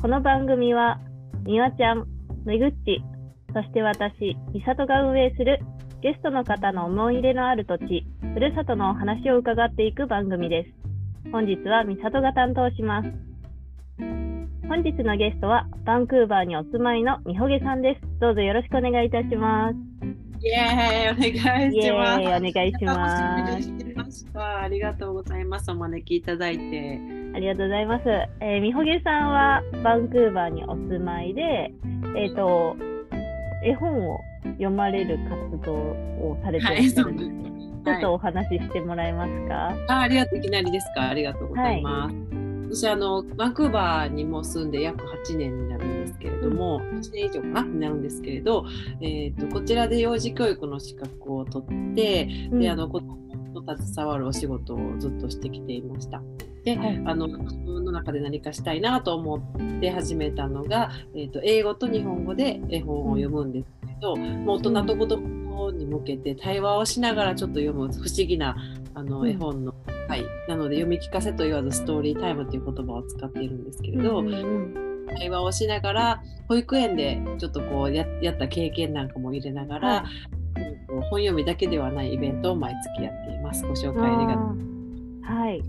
この番組は、みわちゃん、めぐっち、そして私、みさとが運営するゲストの方の思い入れのある土地、ふるさとのお話を伺っていく番組です。本日はみさとが担当します。本日のゲストは、バンクーバーにお住まいのみほげさんです。どうぞよろしくお願いいたします。イエーイお願いします。ーイ、お願いします。ありがとうございます。お招きいただいて。ありがとうございます。えーみほげさんはバンクーバーにお住まいで、えっ、と、絵本を読まれる活動をされてるんですね。ちょっとお話ししてもらえますか？あありがとう。いきなりですか？ありがとうございます。私あのバンクーバーにも住んで約8年になるんですけれども、8年以上かなになるんですけれど、えー、とこちらで幼児教育の資格を取って、うんであの子供と携わるお仕事をずっとしてきていました。で、はいあの自分の中で何かしたいなと思って始めたのが、えー、と英語と日本語で絵本を読むんですけど、もう大人と子供に向けて対話をしながらちょっと読む不思議なあのうん絵本の、はい、なので読み聞かせと言わずストーリータイムという言葉を使っているんですけれど、うんうん対話をしながら保育園でちょっとこうややった経験なんかも入れながら、はこう本読みだけではないイベントを毎月やっています。ご紹介ありがとう。はい。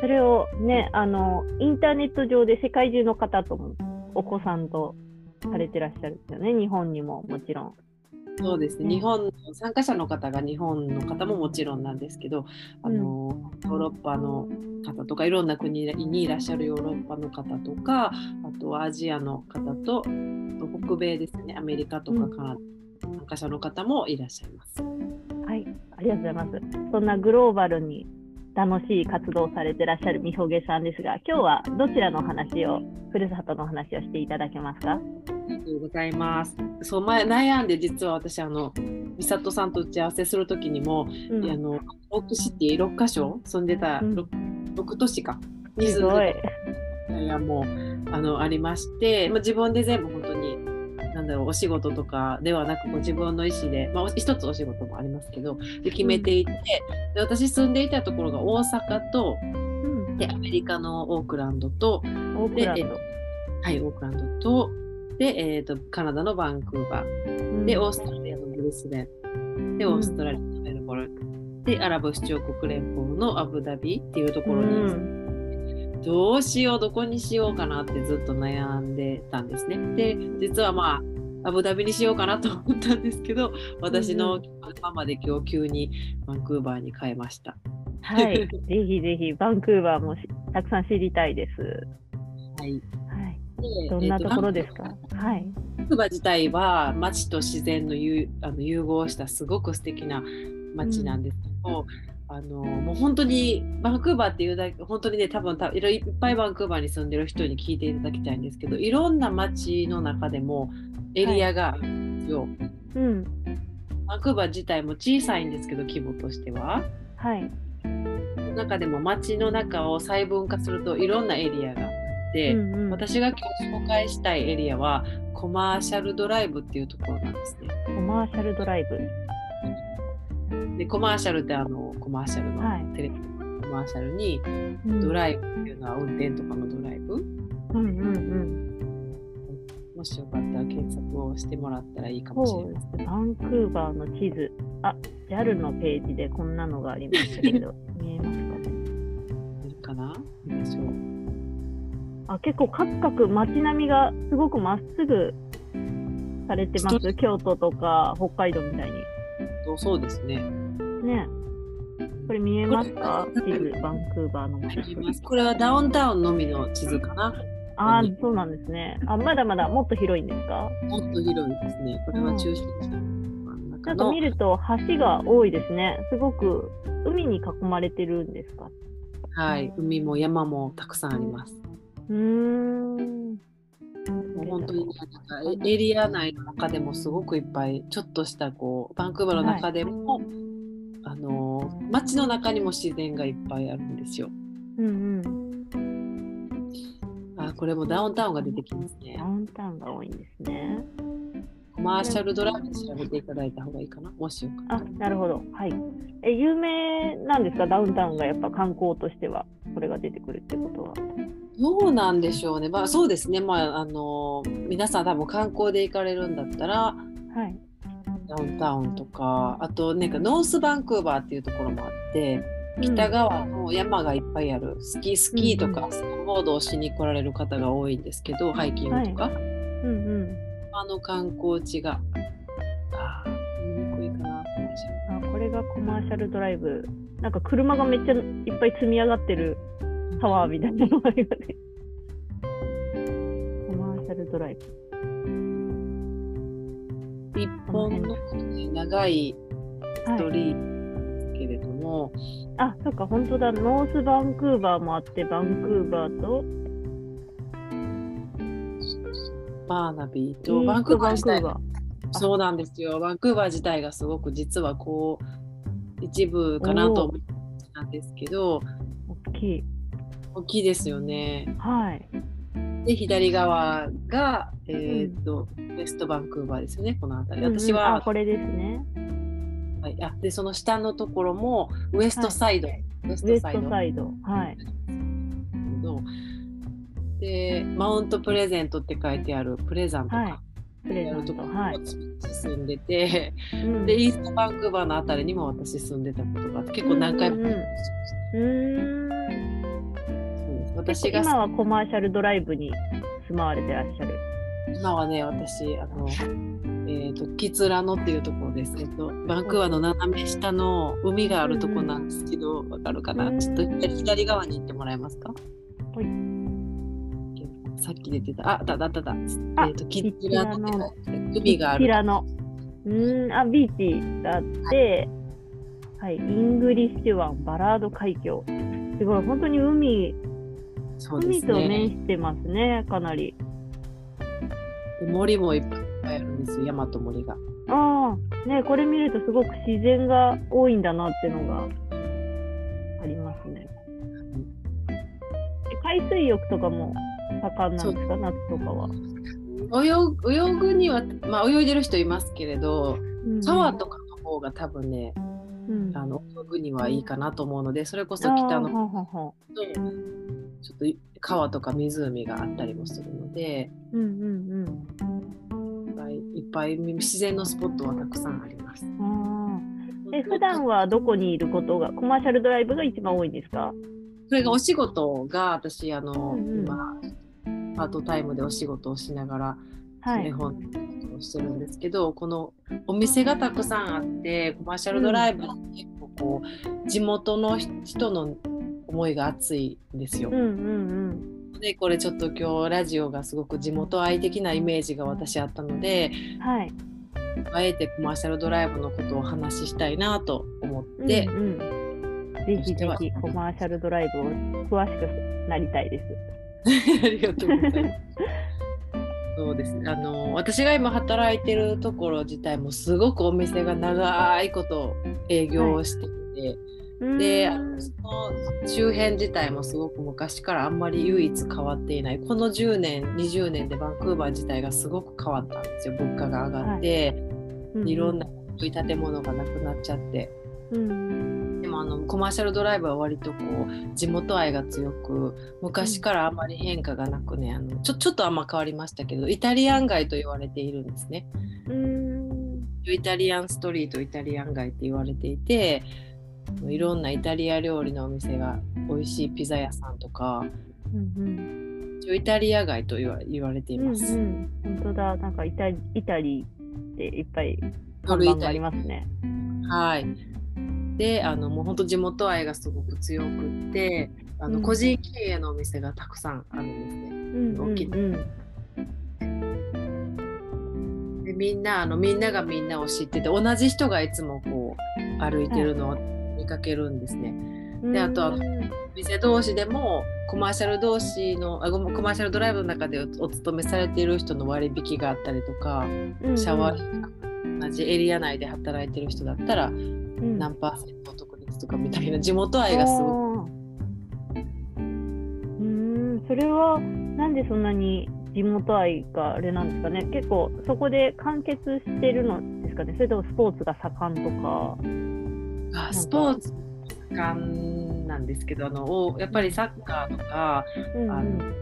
それをね、あの、インターネット上で世界中の方とも、お子さんとされてらっしゃるんですよね。日本にももちろん。そうですね、うん日本の参加者の方が日本の方ももちろんなんですけど、あのヨーロッパの方とかいろんな国にいらっしゃるヨーロッパの方とかあとはアジアの方と北米ですねアメリカとかカナダ、参加者の方もいらっしゃいます。はい、ありがとうございます。そんなグローバルに楽しい活動をされてらっしゃるみほげさんですが、今日はどちらのお話を、ふるさとのお話をしていただけますか？ありがとうございます。そう前悩んで実は私あの美里さんと打ち合わせする時にも、うんあのロックシティ6カ所住んでたうん 6, 6都市かにすごい住んで。たいやもうあのありまして、まあ、自分で全部本当になんだろうお仕事とかではなくこう自分の意思で、まあ、お一つお仕事もありますけどで決めていて、で私住んでいたところが大阪とうん、でアメリカのオークランドとオークランド。はいオークランドとで、えー、とカナダのバンクーバー。うん。でオーストラリアのブリスベン。でうん。オーストラリアのメルボルン。でアラブ首長国連邦のアブダビっていうところに、うんどうしようどこにしようかなってずっと悩んでたんですね。で実はまあアブダビにしようかなと思ったんですけど私のママで今日急にバンクーバーに変えました。はい、ぜひぜひ、バンクーバーもしたくさん知りたいです。はい、はい、でどんなところですえかーとはい。バンクーバー自体は街と自然の融あの融合したすごく素敵な街なんですけど、あのもう本当にバンクーバーっていうだけ本当にね多分たいろいっぱいバンクーバーに住んでる人に聞いていただきたいんですけどいろんな街の中でもエリアがあるんですよ。うん。バンクーバー自体も小さいんですけど規模としては。はい。中でも街の中を細分化するといろんなエリアがあって、うんうん私が今日紹介したいエリアはコマーシャルドライブっていうところなんですね。コマーシャルドライブ。でコマーシャルってあのコマーシャルのはいテレビのコマーシャルにうんドライブっていうのは運転とかのドライブ、うんうんうん。もしよかったら検索をしてもらったらいいかもしれません。バンクーバーの地図。あ、JAL のページでこんなのがありましたけど、見えますかね？いるかな？どうでしょうあ、結構カクカク街並みがすごくまっすぐされてま人す。京都とか北海道みたいそうそうですね。に。ね。これ見えますか？地図、バンクーバーのこれはダウンタウンのみの地図かな。あー、そうなんですね。あ、まだまだもっと広いんですか？もっと広いですね。これは中心地の真んなんか見ると橋が多いですね。すごく海に囲まれてるんですか？はい、海も山もたくさんあります。うーん。もう本当にねなんかエエリア内の中でもすごくいっぱいちょっとしたこうバンクーバーの中でも、あの街の中にも自然がいっぱいあるんですよ。うんうん。あこれもダウンタウンが出てきますねダ。ウンタウンが多いんですね。コマーシャルドライブ調べていただいた方がいいかな。もしよかあ、なるほど。はい。え、有名なんですか？ダウンタウンがやっぱ観光としては、これが出てくるってことは。どうなんでしょうね。まあそうですね。まああの皆さん多分観光で行かれるんだったらはい。ダウンタウンとかあとなんかノースバンクーバーっていうところもあって北側の山がいっぱいあるスキースキーとかスノーボードをしに来られる方が多いんですけど、ハイキングとか、うんうん。あの観光地があー見にくいかなあ、これがコマーシャルドライブ。なんか車がめっちゃいっぱい積み上がってるタワーみたいなのがありますね。コマーシャルドライブ。一本の長いストリートけれども、あ、そっか、本当だ。ノースバンクーバーもあって、バンクーバーと、バーナビーとバンクーバー自体バー。そうなんですよ。バンクーバー自体がすごく実はこう一部かなと思ったんですけど、大きい。大きいですよね。はい。で左側がえっ、と、ウェストバンクーバーですよね。この辺り。私うんうんは、あ、これですね。はい、あでその下のところもウエストサイド、ウエスウエストサイドトサイド。はい。のでマウントプレゼントって書いてあるプレザントはいか。プレゼント。やるとこはい。住んでて、うんでイーストバンクーバーのあたりにも私住んでたことがあって結構何回も、うんうん私が今はコマーシャルドライブに住まわれてらっしゃる。今はね私あのえっ、とキツラノっていうところです。えっとバンクーバーの斜め下の海があるとこなんですけどわかるかな？うんちょっと左左側に行ってもらえますか？はい。さっき出てた。あだだだだあえっ、とキツラノって書いてあるこ海があるちらの。うーん、あ、ビーチがあって、はい、イングリッシュ湾、バラード海峡。すごい、本当に海、そうで海と面してますね、かなり。で森もいっぱいあるんですよ山と森が。ああ、ね、これ見るとすごく自然が多いんだなっていうのがありますね。で海水浴とかも盛んなんですか、夏とかは。泳ぐ泳ぐには、まあ、泳いでる人いますけれどうん。川とかの方が多分ねうん、あの泳ぐにはいいかなと思うのでそれこそ北のはははとちょっと川とか湖があったりもするのでうんうんうん。いっぱいいっぱい自然のスポットはたくさんあります。え普段はどこにいることが、コマーシャルドライブが一番多いんですか？それがお仕事が私あの、うんうん今パートタイムでお仕事をしながらはい絵。本をしてるんですけど、このお店がたくさんあってコマーシャルドライブって結構こう地元の人の思いが熱いんですようん。うんでこれちょっと今日ラジオがすごく地元愛的なイメージが私あったのでうん。はい。あえてコマーシャルドライブのことをお話ししたいなと思って、うんうん、ぜひぜひコマーシャルドライブを詳しくなりたいです。ありがとうございます。そうですね。あの私が今働いてるところ自体もすごくお店が長いこと営業をしていて、で、その周辺自体もすごく昔からあんまり唯一変わっていない。この10年、20年でバンクーバー自体がすごく変わったんですよ。物価が上がって、い、ろんな古い建物がなくなっちゃって。うん。でもあのコマーシャルドライブは割とこう地元愛が強く昔からあまり変化がなくねあのちょちょっとあんま変わりましたけどイタリアン街と言われているんですね。うん。イタリアンストリートイタリアン街って言われていていろんなイタリア料理のお店が美味しいピザ屋さんとかうん一応イタリア街と言わ言われていうん。ます。うんうん。本当だ。なんかイタイタリーっていっぱい看板がありますね。はい。で、あのもう本当地元愛がすごく強くって、あのうん個人経営のお店がたくさんあるんですね。うんうん大きいうん。でみんなあのみんながみんなを知ってて同じ人がいつもこう歩いてるのを見かけるんですね。であとはうん。店同士でもコマーシャル同士のあコマーシャルドライブの中でおお勤めされている人の割引があったりとか、うんシャワー同じエリア内で働いてる人だったらうん。何パーセントお得ですとかみたいな地元愛がすごく。うー。ん。それはなんでそんなに地元愛があれなんですかね？結構そこで完結してるのですかね？それともスポーツが盛んとか。あスポーツ盛んななんですけどあのおやっぱりサッカーとか、うんあの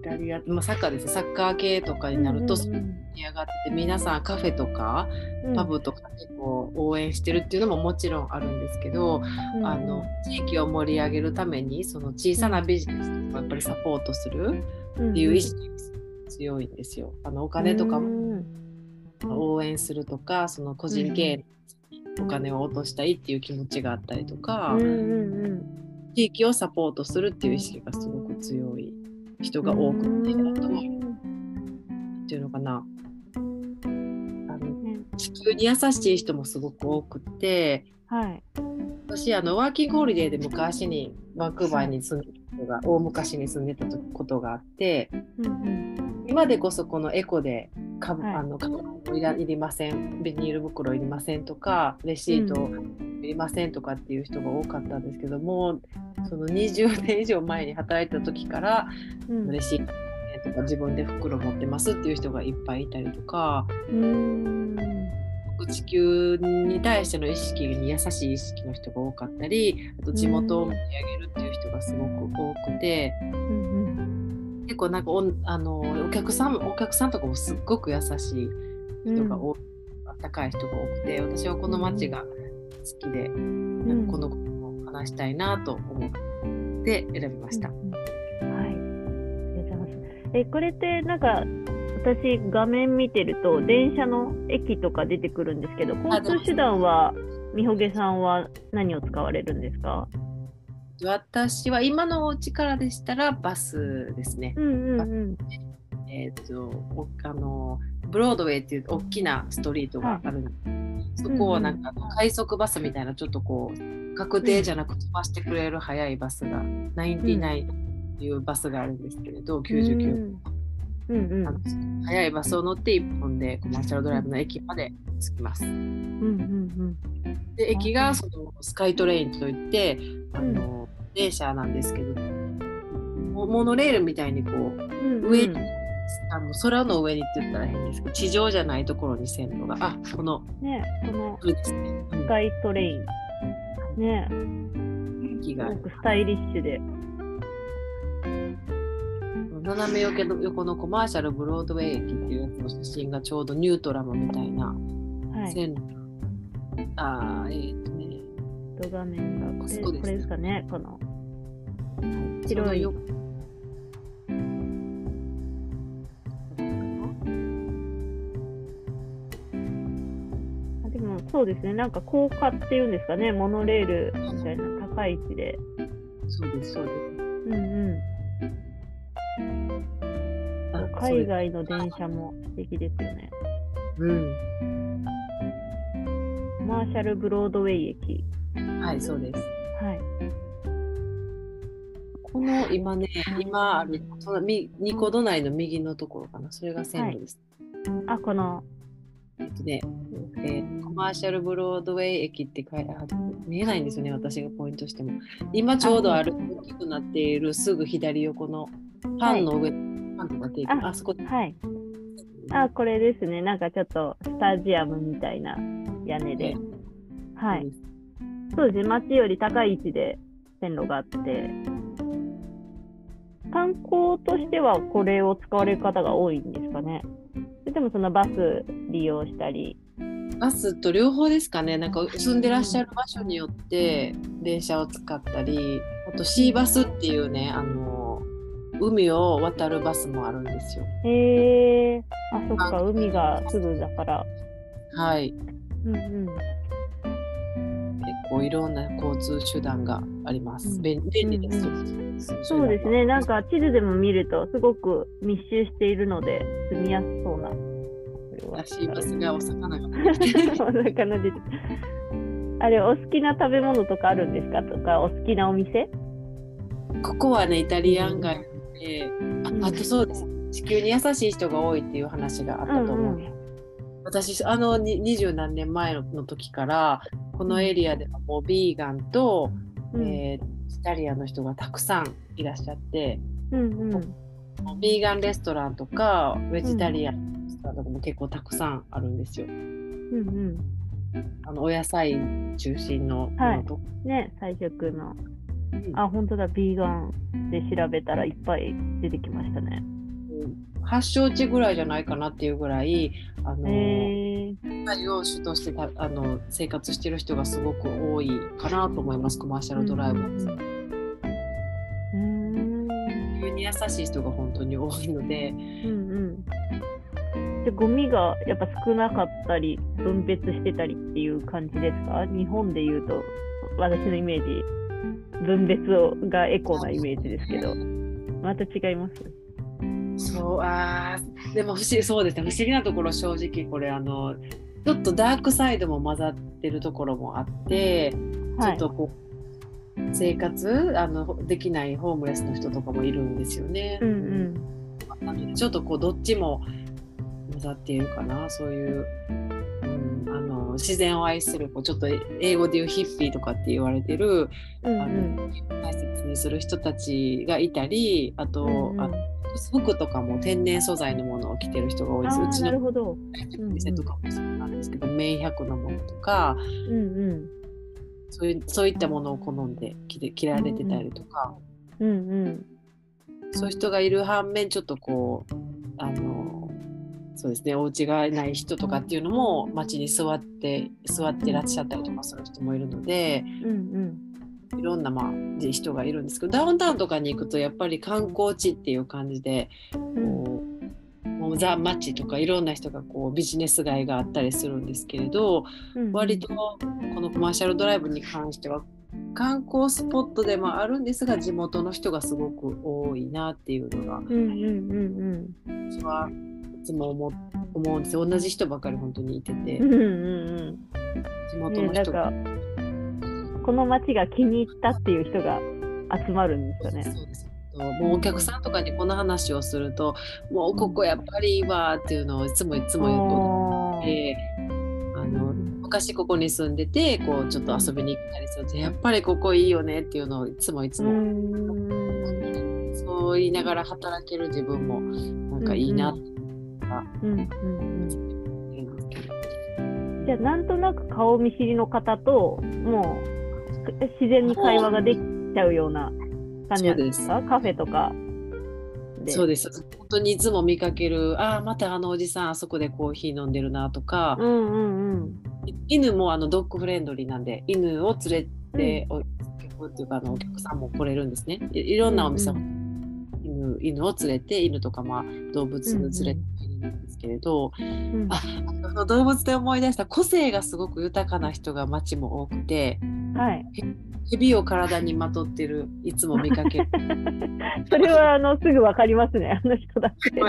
イタリア、まあ、サッカーですねサッカー系とかになると盛うんうん。り上がってて皆さんカフェとかうん。パブとか結構応援してるっていうのももちろんあるんですけど、うん。あの地域を盛り上げるためにその小さなビジネスをやっぱりサポートするっていう意識が強いんですよ。あのお金とかうもん応援するとかその個人経営にお金を落としたいっていう気持ちがあったりとか、うんうん地域をサポートするっていう意識がすごく強い人が多くて、うんあとはっていうのかな。あのね。地球に優しい人もすごく多くてはい。私あのワーキングホリデーで昔にバンクーバーに住んでたことが大昔に住んでたことがあってうんうん。今でこそこのエコでかぶ、はいあのカバンいりませんビニール袋いりませんとかレシートいりませんとかっていう人が多かったんですけどもその20年以上前に働いた時からうん。レシートとか自分で袋持ってますっていう人がいっぱいいたりとか。うん地球に対しての意識に優しい意識の人が多かったりあと地元を盛り上げるっていう人がすごく多くてうん結構なんかおんあのお客さんお客さんとかもすっごく優しい人が多い、あったかい人が多くて私はこの街が好きで、うんなんかこのことを話したいなと思って選びました。うんうんはい。ありがとうございます。え、これってなんか、私画面見てると電車の駅とか出てくるんですけど、交通手段はみほげさんは何を使われるんですか？私は今のお家からでしたらバスですね。うんうんうん。えっ、とおあのブロードウェイっていう大きなストリートがあるんです、そこをなんか快速バスみたいなちょっとこう確定じゃなく飛ばしてくれる速いバスが99っていうバスがあるんですけれど、99うんうんあの速いバスを乗って1本でコマーシャルドライブの駅まで着きます。うんうんで駅がそのスカイトレインといってあの、電車なんですけどモモノレールみたいにこううん。上にあの空の上にって言ったら変ですけど地上じゃないところに線路があこのね、このスカイトレイン。ね、うん、駅がすごくスタイリッシュで。斜め横の横のコマーシャルブロードウェイ駅っていうやつの写真がちょうどニュートラムみたいなはい。あーえっ、とねド画面がこれこれですかね、この。そ白いのよあでもそうですね、なんか高架っていうんですかね、モノレールみたいな高い位置で。そうですそうですうんうん。あ海外の電車も素敵ですよね。うん。マーシャルブロードウェイ駅。はいそうです。はい。この今ね今あるそのみニコド内の右のところかな。それが線路です、あ、この、えっとねえーコマーシャルブロードウェイ駅って書いてあ見えないんですよね私がポイントしても。今ちょうどある大きくなっているすぐ左横のパンの上、パンとかテーキああそこはい。あ、これですね。なんかちょっとスタジアムみたいな屋根で。はい。そうですね。街より高い位置で線路があって。観光としてはこれを使われる方が多いんですかね。それでもそのバス利用したり。バスと両方ですかねなんか住んでらっしゃる場所によって電車を使ったりあとシーバスっていうねあの海を渡るバスもあるんですよへえ。あ、そっか。海がすぐだから。はいうんうん。結構いろんな交通手段があります。うん便便利です、そうですね。なんか地図でも見るとすごく密集しているので住みやすそうな。らしいバスがお魚が お魚あれ、お好きな食べ物とかあるんですか？とか、お好きなお店？ここはねイタリアン街で、うん。ああとそうです。地球に優しい人が多いっていう話があったと思う。うんうん。私あのに二十何年前の時からこのエリアではもうビーガンと、うん。えーイタリアンの人がたくさんいらっしゃってうんうん。ビーガンレストランとかベジタリアンレストランとかも結構たくさんあるんですよ。うんあのお野菜中心のものとか、ね、菜食の。うん。あ、本当だ、ビーガンで調べたらいっぱい出てきましたね。発祥地ぐらいじゃないかなっていうぐらいあの、へえ野菜を主としてたあの生活してる人がすごく多いかなと思います。コマーシャルドライブは。うん自分に優しい人が本当に多いので、うんうん。でゴミがやっぱ少なかったり分別してたりっていう感じですか？日本でいうと私のイメージ分別をがエコなイメージですけど。また違います？そうあーでも不思議そうですね。不思議なところ正直これあのちょっとダークサイドも混ざってるところもあって、ちょはいっとこう生活あのできないホームレスの人とかもいるんですよね。うんうん。なのでちょっとこうどっちも混ざっているかなそういう、うん、あの自然を愛するこうちょっと英語で言うヒッピーとかって言われてるうんあの大切にする人たちがいたりあと、うんうん。あの服とかも天然素材のものを着てる人が多いです。うちのなるほど。店とかもそうなんですけど、綿100のものとかうんうん。そういうそういったものを好んで着て着られてたりとか、うんうん。そういう人がいる反面ちょっとこうあのそうですね。お家がない人とかっていうのも街に座って座ってらっしゃったりとかする人もいるのでうんいろんな、まあ、人がいるんですけどダウンタウンとかに行くとやっぱり観光地っていう感じでうん。こうもうザ・マッチとかいろんな人がこうビジネス街があったりするんですけれどうん割とこのコマーシャルドライブに関しては観光スポットでもあるんですが地元の人がすごく多いなっていうのがうんうんうん私はいつも思う思うんですよ。同じ人ばかり本当にいてて。うんうんうん。地うん元の人ねなんかこの街が気に入ったっていう人が集まるんですよね。そうです。もうお客さんとかにこの話をするともうここやっぱりいいわっていうのをいつもいつも言うとおーであの昔ここに住んでてこうちょっと遊びに行ったりするとやっぱりここいいよねっていうのをいつもいつうもん。そう言いながら働ける自分もなんかいいなってうんうんうん思うん。じゃあなんとなく顔見知りの方ともう自然に会話ができちゃうような感じですか？カフェとかで。そうです。本当にいつも見かけるああまたあのおじさんあそこでコーヒー飲んでるなとか、うんうんうん犬もあのドッグフレンドリーなんで犬を連れて、おっていうかあのお客さんも来れるんですね。いいろんなお店、う犬犬を連れて犬とかまあ動物連れてんですけれど、うん。あ動物で思い出した個性がすごく豊かな人が街も多くてはい。蛇を体にまとってるいつも見かける。それはあのすぐわかりますねあの人だって。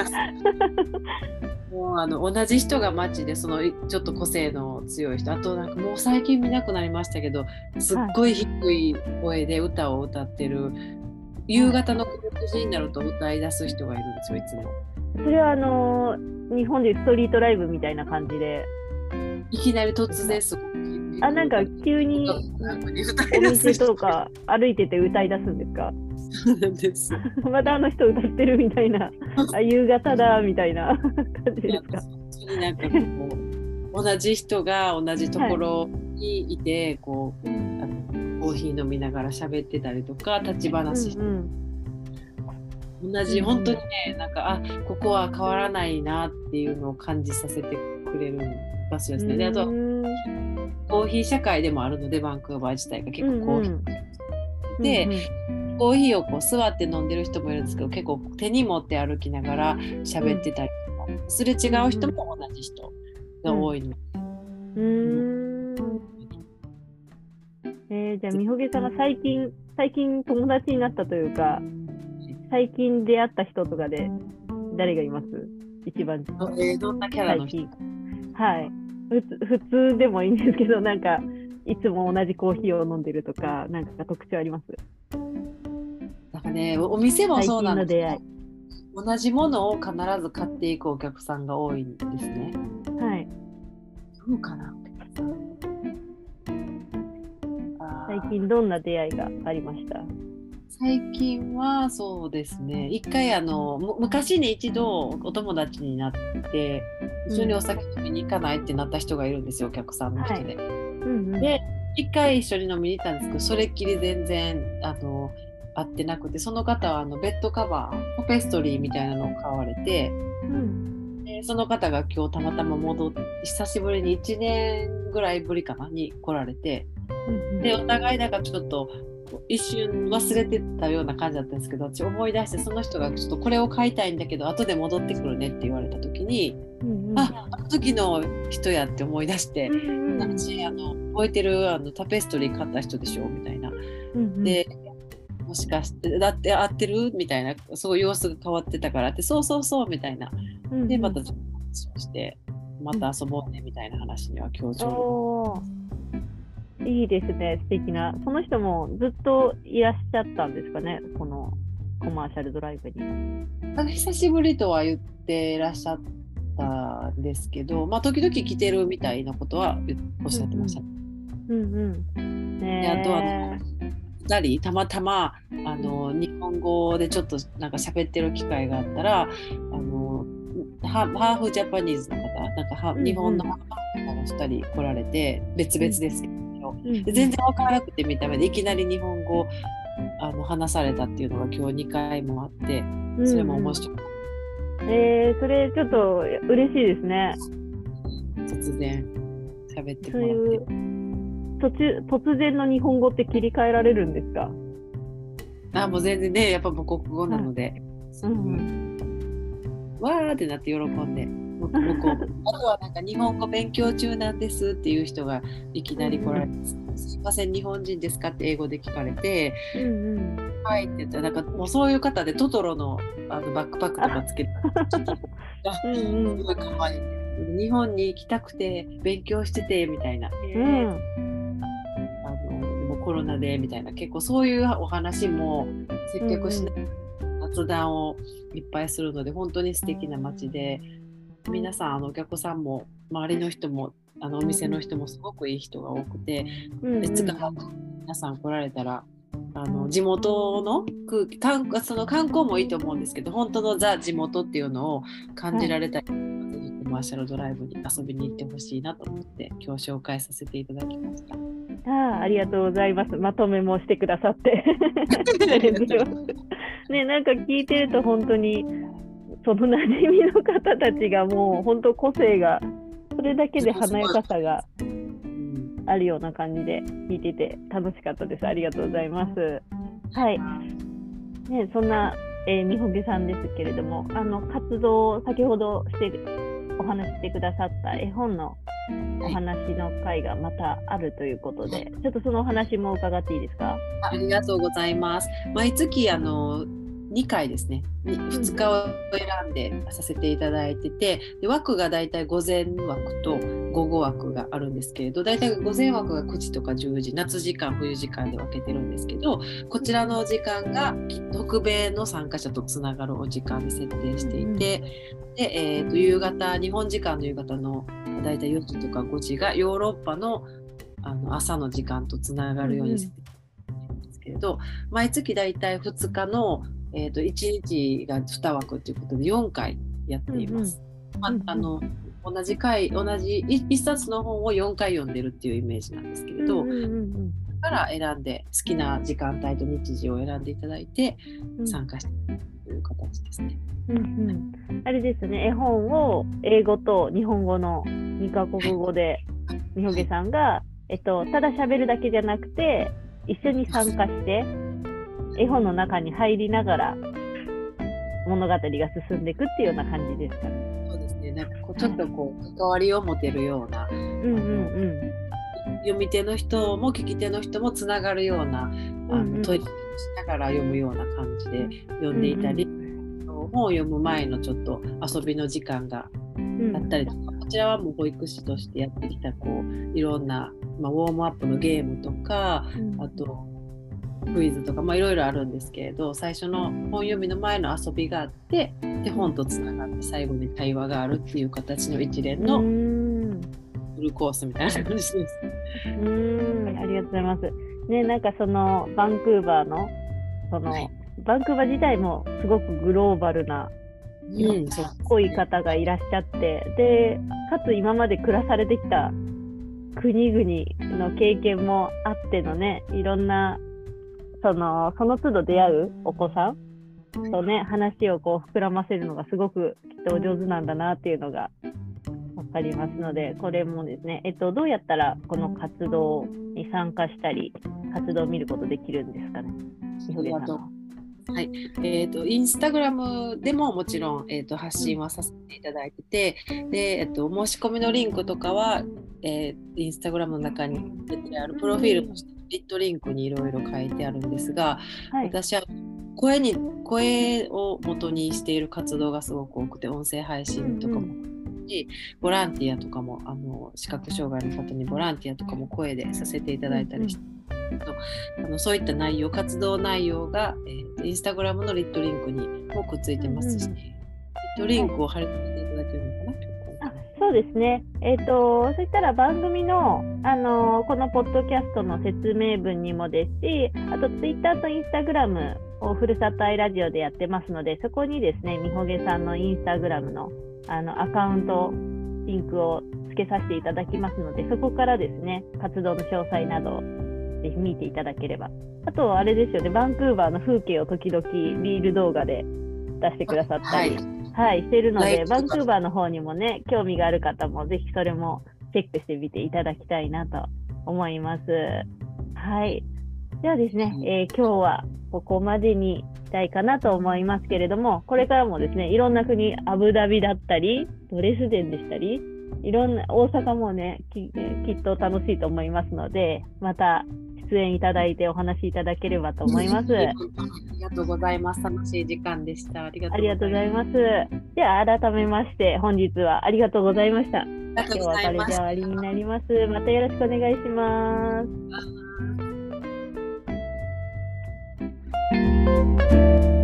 もうあの同じ人が街でそのいちょっと個性の強い人。あとなんかもう最近見なくなりましたけどすっごい低い声で歌を歌ってる、夕方の9時になると歌い出す人がいるんですよいつも。それはあの日本でいうストリートライブみたいな感じで。いきなり突然すごくあなんか急に歌お店とか歩いてて歌い出すんですか？なんです。またあの人歌ってるみたいな。あ夕方だみたいな。感じですか？なんかこう同じ人が同じところにいて、こうあのコーヒー飲みながら喋ってたりとか立ち話して、うんうん同じ本当にねなんかあここは変わらないなっていうのを感じさせてくれる場所ですね。であとうん。コーヒー社会でもあるのでバンクーバー自体が結構コーヒー、うんで、うんコーヒーをこう座って飲んでる人もいるんですけど結構手に持って歩きながら喋ってたりとか、すれ違う人も同じ人が多いの。で、うん。えー、じゃあみほげさんが最近最近友達になったというか最近出会った人とかで誰がいます？一番。えーどんなキャラの人？はい。普通普通でもいいんですけどなんかいつも同じコーヒーを飲んでるとかなんか特徴あります？なんかねおお店も最そうなんですけど同じものを必ず買っていくお客さんが多いんですね。はい。どうかな。最近どんな出会いがありました？最近はそうですね。一回あのむ昔に一度お友達になって一緒にお酒飲みに行かないってなった人がいるんですよお客さんの人で。うんうん、で一回一緒に飲みに行ったんですけどそれっきり全然あの会ってなくてその方はあのベッドカバーポペストリーみたいなのを買われてうん。でその方が今日たまたま戻って久しぶりに1年ぐらいぶりかなに来られてうん。でお互いなんかちょっと一瞬忘れてたような感じだったんですけど私思い出してその人がちょっとこれを買いたいんだけど後で戻ってくるねって言われた時に、うんうん、ああの時の人やって思い出してう。んうん私あの覚えてるあのタペストリー買った人でしょみたいな。うんうん、でもしかしてだって合ってるみたいなそういう様子が変わってたからってそうそうそうみたいな。でまたちょっと話をしてまた遊ぼうねみたいな話には今日ちょうどおーいいですね、素敵な。その人もずっといらっしゃったんですかね、このコマーシャルドライブに。なんか久しぶりとは言ってらっしゃったんですけど、まあ、時々来てるみたいなことは言おっしゃってました。うんうん。ねであとはえ2人たまたまあの日本語でちょっとなんか喋ってる機会があったらあのハハーフジャパニーズの方なんかハうんうん日本の方が2人来られて別々ですけど、全然分からなくて見た目でいきなり日本語あの話されたっていうのが今日2回もあってそれも面白い、えー、それちょっと嬉しいですね。突然喋ってもらって。いう途中突然の日本語って切り替えられるんですか？あもう全然ねやっぱ母国語なので、うん。わーってなって喜んで向こう向こうあとはなんか日本語勉強中なんですっていう人がいきなり来られて「すいません日本人ですか?」って英語で聞かれてうんうん「はい」って言ったらなんかもうそういう方でトトロのあのバックパックとかつけてうんすうんごい可愛い日本に行きたくて勉強しててみたいな、うんコロナでみたいな結構そういうお話も接客しながら雑談をいっぱいするので本当に素敵な街で皆さんあのお客さんも周りの人もあのお店の人もすごくいい人が多くて、うんうんか皆さん来られたらあの地元の空気観その観光もいいと思うんですけど本当のザ地元っていうのを感じられたり、ぜひコマーシャルドライブに遊びに行ってほしいなと思って今日紹介させていただきました。ああありがとうございます。まとめもしてくださって。ね、なんか聞いてると本当にその馴染みの方たちがもう本当個性がそれだけで華やかさがうんあるような感じで聞いてて楽しかったです。ありがとうございます。はい。ね、そんな、えー、みほげさんですけれども、あの活動先ほどしてお話ししてくださった絵本のお話の会がまたあるということで、ちょっとそのお話も伺っていいですか？ありがとうございます。毎月あの2回ですね、2日を選んでさせていただいてて、で枠がだいたい午前枠と午後枠があるんですけれど、だいたい午前枠が9時とか10時、夏時間、冬時間で分けてるんですけど、こちらの時間が北米の参加者とつながるお時間に設定していて、で、えーと夕方、日本時間の夕方のだいたい4時とか5時がヨーロッパのあの朝の時間とつながるように設定してるんですけれど、毎月だいたい2日の、えー、と1日が2枠ということで4回やっています。まあうんうん。あの同じ回同じ1冊の本を4回読んでるっていうイメージなんですけれど、うんうんうんだから選んで好きな時間帯と日時を選んでいただいてうん。参加してという形ですね。うんうん。あれですね、絵本を英語と日本語の2カ国語で、みほげさんが、えっと、ただ喋るだけじゃなくて、一緒に参加して、絵本の中に入りながら、物語が進んでいくっていうような感じですかね。そうですね。なんかこうちょっとこう関わりを持てるようなうんうん読み手の人も聞き手の人もつながるようなあの、うんうん。問いかけをしながら読むような感じで読んでいたり、本を読む前のちょっと遊びの時間がうん。あったりとか、こちらはもう保育士としてやってきたこういろんな、まあ、ウォームアップのゲームとかうん。あとクイズとか、まあ、いろいろあるんですけれど最初の本読みの前の遊びがあってで本とつながって最後に対話があるっていう形の一連うのんフルコースみたいな感じです。うーん、ありがとうございます。ね、なんかそのバンクーバーのその、はいバンクーバー自体もすごくグローバルなうん、そう濃い方がいらっしゃってでかつ今まで暮らされてきた国々の経験もあってのねいろんなそのその都度出会うお子さんとね話をこう膨らませるのがすごくきっとお上手なんだなっていうのが分かりますのでこれもですね、えっと、どうやったらこの活動に参加したり活動を見ることできるんですかね？みほげさんはえー、とインスタグラムでももちろん、えー、と発信はさせていただいててで、えー、と申し込みのリンクとかは、えー、インスタグラムの中に出てあるプロフィールとしてリットリンクにいろいろ書いてあるんですが、はい、私は声に声を元にしている活動がすごく多くて音声配信とかも、しボランティアとかもあの視覚障害の方にボランティアとかも声でさせていただいたりして。あのそういった内容活動内容が、えーとインスタグラムのリットリンクにもくっついてますし、うんリットリンクを貼り付けていただけるのかな、あそうですね、えー、とそしたら番組の、あのーこのポッドキャストの説明文にもですし、あとツイッターとインスタグラムをふるさと愛ラジオでやってますので、そこにですね、みほげさんのインスタグラムのあのアカウント、リンクをつけさせていただきますので、そこからですね、活動の詳細などをぜひ見ていただければ。あと、あれですよね、バンクーバーの風景を時々リール動画で出してくださったり。はいはい、してるので、バンクーバーの方にもね、興味がある方も、ぜひそれもチェックしてみていただきたいなと思います。はい。ではですね、はいえー今日はここまでにしたいかなと思いますけれども、これからもですね、いろんな国、アブダビだったり、ドレスデンでしたり、いろんな、大阪もね、きえーきっと楽しいと思いますので、また出演いただいてお話しいただければと思います。ありがとうございます。楽しい時間でした。ありがとうございまます。では改めまして本日はありがとうございました。今日はこれで終わりになります。またよろしくお願いします。た。